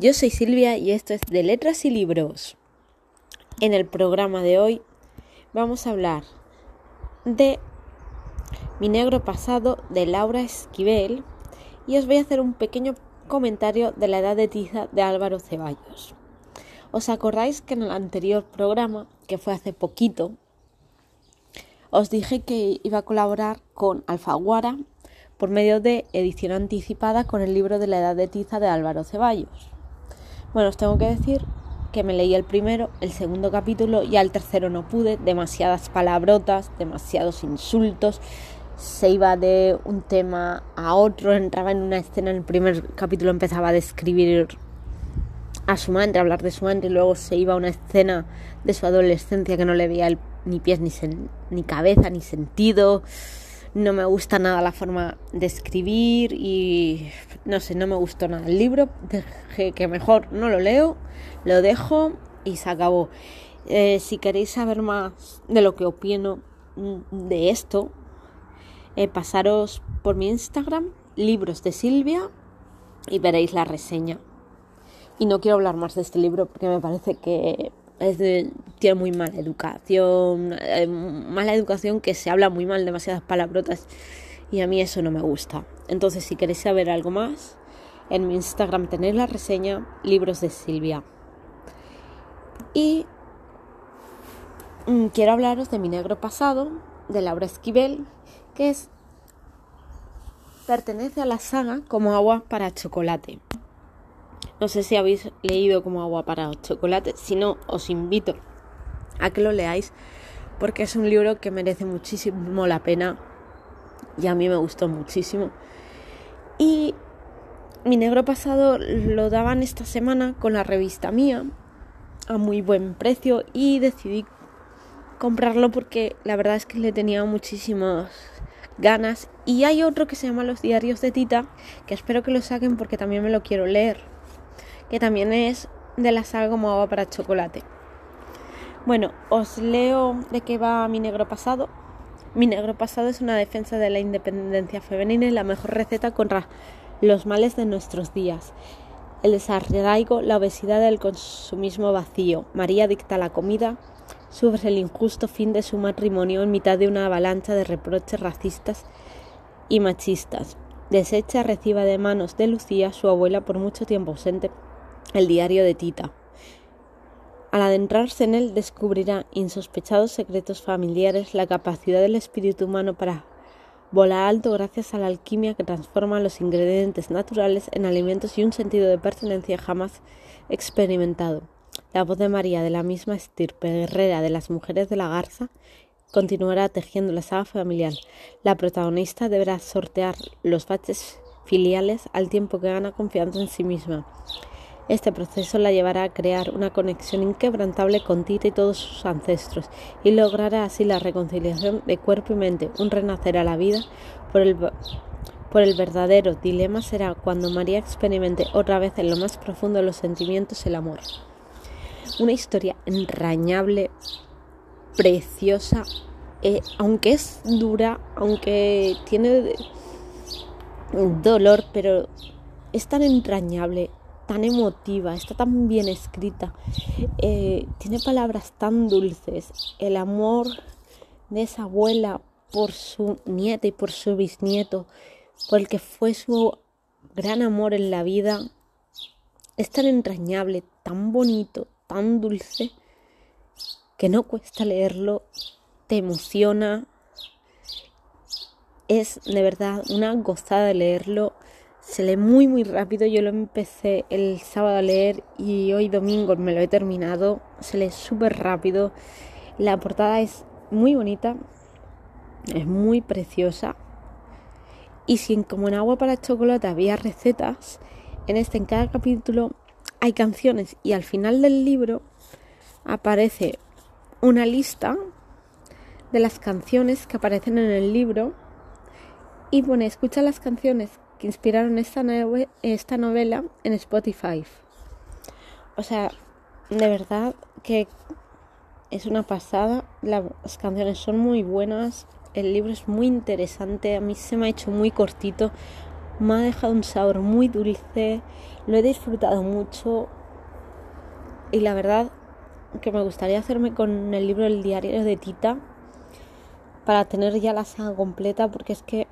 Yo soy Silvia y esto es de Letras y Libros. En el programa de hoy vamos a hablar de Mi negro pasado de Laura Esquivel y os voy a hacer un pequeño comentario de la edad de tiza de Álvaro Ceballos. ¿Os acordáis que en el anterior programa, que fue hace poquito, os dije que iba a colaborar con Alfaguara por medio de edición anticipada con el libro de la edad de tiza de Álvaro Ceballos. Bueno, os tengo que decir que me leí el primero, el segundo capítulo y al tercero no pude, demasiadas palabrotas, demasiados insultos, se iba de un tema a otro, entraba en una escena, en el primer capítulo empezaba a describir a su madre, a hablar de su madre, y luego se iba a una escena de su adolescencia que no le veía ni pies ni, ni cabeza ni sentido no me gusta nada la forma de escribir y no sé, no me gustó nada el libro, que mejor no lo leo, lo dejo y se acabó. Eh, si queréis saber más de lo que opino de esto, eh, pasaros por mi Instagram, libros de Silvia, y veréis la reseña. Y no quiero hablar más de este libro porque me parece que tiene muy mala educación, eh, mala educación que se habla muy mal, demasiadas palabrotas y a mí eso no me gusta. Entonces si queréis saber algo más, en mi Instagram tenéis la reseña Libros de Silvia. Y mm, quiero hablaros de mi negro pasado, de Laura Esquivel, que es pertenece a la saga como agua para chocolate. No sé si habéis leído como agua para chocolate, si no, os invito a que lo leáis porque es un libro que merece muchísimo la pena y a mí me gustó muchísimo. Y mi negro pasado lo daban esta semana con la revista mía a muy buen precio y decidí comprarlo porque la verdad es que le tenía muchísimas ganas y hay otro que se llama Los diarios de Tita que espero que lo saquen porque también me lo quiero leer que también es de la saga como agua para chocolate. Bueno, os leo de qué va mi negro pasado. Mi negro pasado es una defensa de la independencia femenina y la mejor receta contra los males de nuestros días. El desarraigo, la obesidad, el consumismo vacío. María dicta la comida, sufre el injusto fin de su matrimonio en mitad de una avalancha de reproches racistas y machistas. Desecha reciba de manos de Lucía, su abuela por mucho tiempo ausente, el diario de Tita. Al adentrarse en él descubrirá insospechados secretos familiares, la capacidad del espíritu humano para volar alto gracias a la alquimia que transforma los ingredientes naturales en alimentos y un sentido de pertenencia jamás experimentado. La voz de María, de la misma estirpe guerrera de las mujeres de la garza, continuará tejiendo la saga familiar. La protagonista deberá sortear los baches filiales al tiempo que gana confianza en sí misma. Este proceso la llevará a crear una conexión inquebrantable con Tita y todos sus ancestros y logrará así la reconciliación de cuerpo y mente, un renacer a la vida por el, por el verdadero dilema será cuando María experimente otra vez en lo más profundo de los sentimientos el amor. Una historia entrañable, preciosa, eh, aunque es dura, aunque tiene dolor, pero es tan entrañable, tan emotiva, está tan bien escrita, eh, tiene palabras tan dulces, el amor de esa abuela por su nieta y por su bisnieto, por el que fue su gran amor en la vida, es tan entrañable, tan bonito, tan dulce, que no cuesta leerlo, te emociona, es de verdad una gozada leerlo se lee muy muy rápido. Yo lo empecé el sábado a leer y hoy domingo me lo he terminado. Se lee súper rápido. La portada es muy bonita, es muy preciosa. Y si como en agua para chocolate había recetas, en este en cada capítulo hay canciones y al final del libro aparece una lista de las canciones que aparecen en el libro y pone escucha las canciones que inspiraron esta, esta novela en Spotify. O sea, de verdad que es una pasada. Las canciones son muy buenas. El libro es muy interesante. A mí se me ha hecho muy cortito me ha dejado un sabor muy dulce, lo he disfrutado mucho y la verdad que me gustaría hacerme con el libro El diario de Tita para tener ya la saga completa porque es que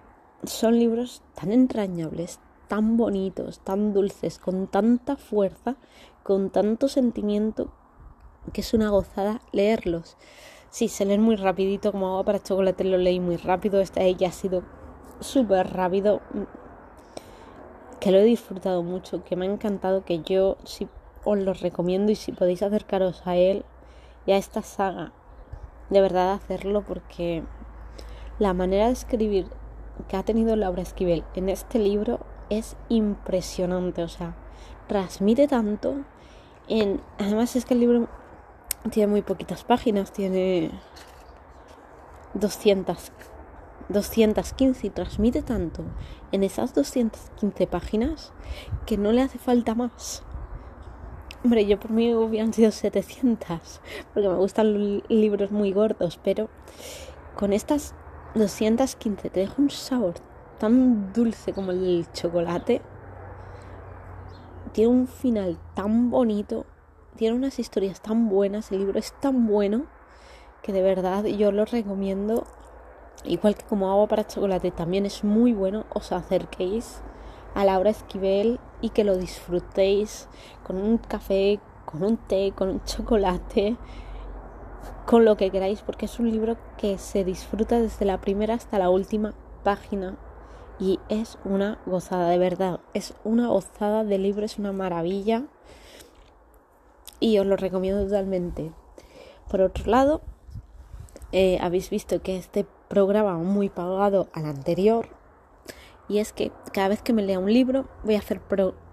son libros tan entrañables, tan bonitos, tan dulces, con tanta fuerza, con tanto sentimiento que es una gozada leerlos. Sí, se leen muy rapidito, como agua para chocolate lo leí muy rápido, este ya ha sido súper rápido, que lo he disfrutado mucho, que me ha encantado, que yo sí os lo recomiendo y si podéis acercaros a él y a esta saga, de verdad hacerlo porque la manera de escribir que ha tenido Laura Esquivel en este libro es impresionante, o sea, transmite tanto en además es que el libro tiene muy poquitas páginas, tiene 200 215 y transmite tanto en esas 215 páginas que no le hace falta más. Hombre, yo por mí hubieran sido 700, porque me gustan los libros muy gordos, pero con estas 215 te deja un sabor tan dulce como el chocolate. Tiene un final tan bonito, tiene unas historias tan buenas, el libro es tan bueno que de verdad yo lo recomiendo igual que como agua para chocolate también es muy bueno, os acerquéis a Laura Esquivel y que lo disfrutéis con un café, con un té, con un chocolate, con lo que queráis, porque es un libro que se disfruta desde la primera hasta la última página y es una gozada, de verdad, es una gozada de libro, es una maravilla y os lo recomiendo totalmente. Por otro lado, eh, habéis visto que este programa muy pagado al anterior y es que cada vez que me lea un libro voy a hacer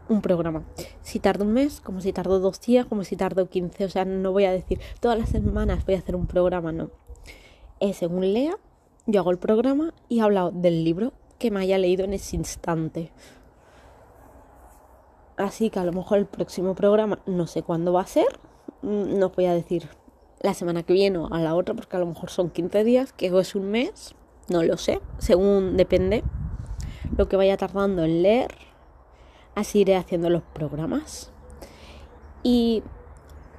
un programa. Si tardo un mes, como si tardo dos días, como si tardo 15. O sea, no voy a decir todas las semanas voy a hacer un programa, no. Según lea, yo hago el programa y he hablado del libro que me haya leído en ese instante. Así que a lo mejor el próximo programa no sé cuándo va a ser. Mm, no voy a decir la semana que viene o a la otra, porque a lo mejor son 15 días, que es un mes, no lo sé, según depende lo que vaya tardando en leer, así iré haciendo los programas. Y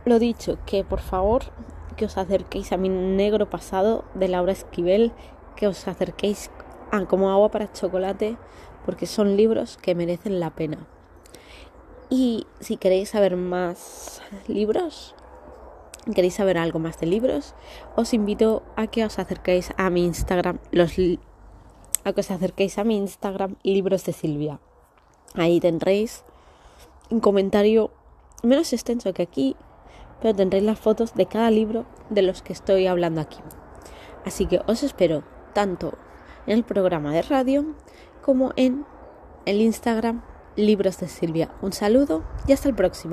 lo dicho, que por favor que os acerquéis a mi negro pasado de Laura Esquivel, que os acerquéis a como agua para chocolate, porque son libros que merecen la pena. Y si queréis saber más libros, queréis saber algo más de libros, os invito a que os acerquéis a mi Instagram, los a que os acerquéis a mi Instagram, libros de Silvia. Ahí tendréis un comentario menos extenso que aquí, pero tendréis las fotos de cada libro de los que estoy hablando aquí. Así que os espero tanto en el programa de radio como en el Instagram Libros de Silvia. Un saludo y hasta el próximo.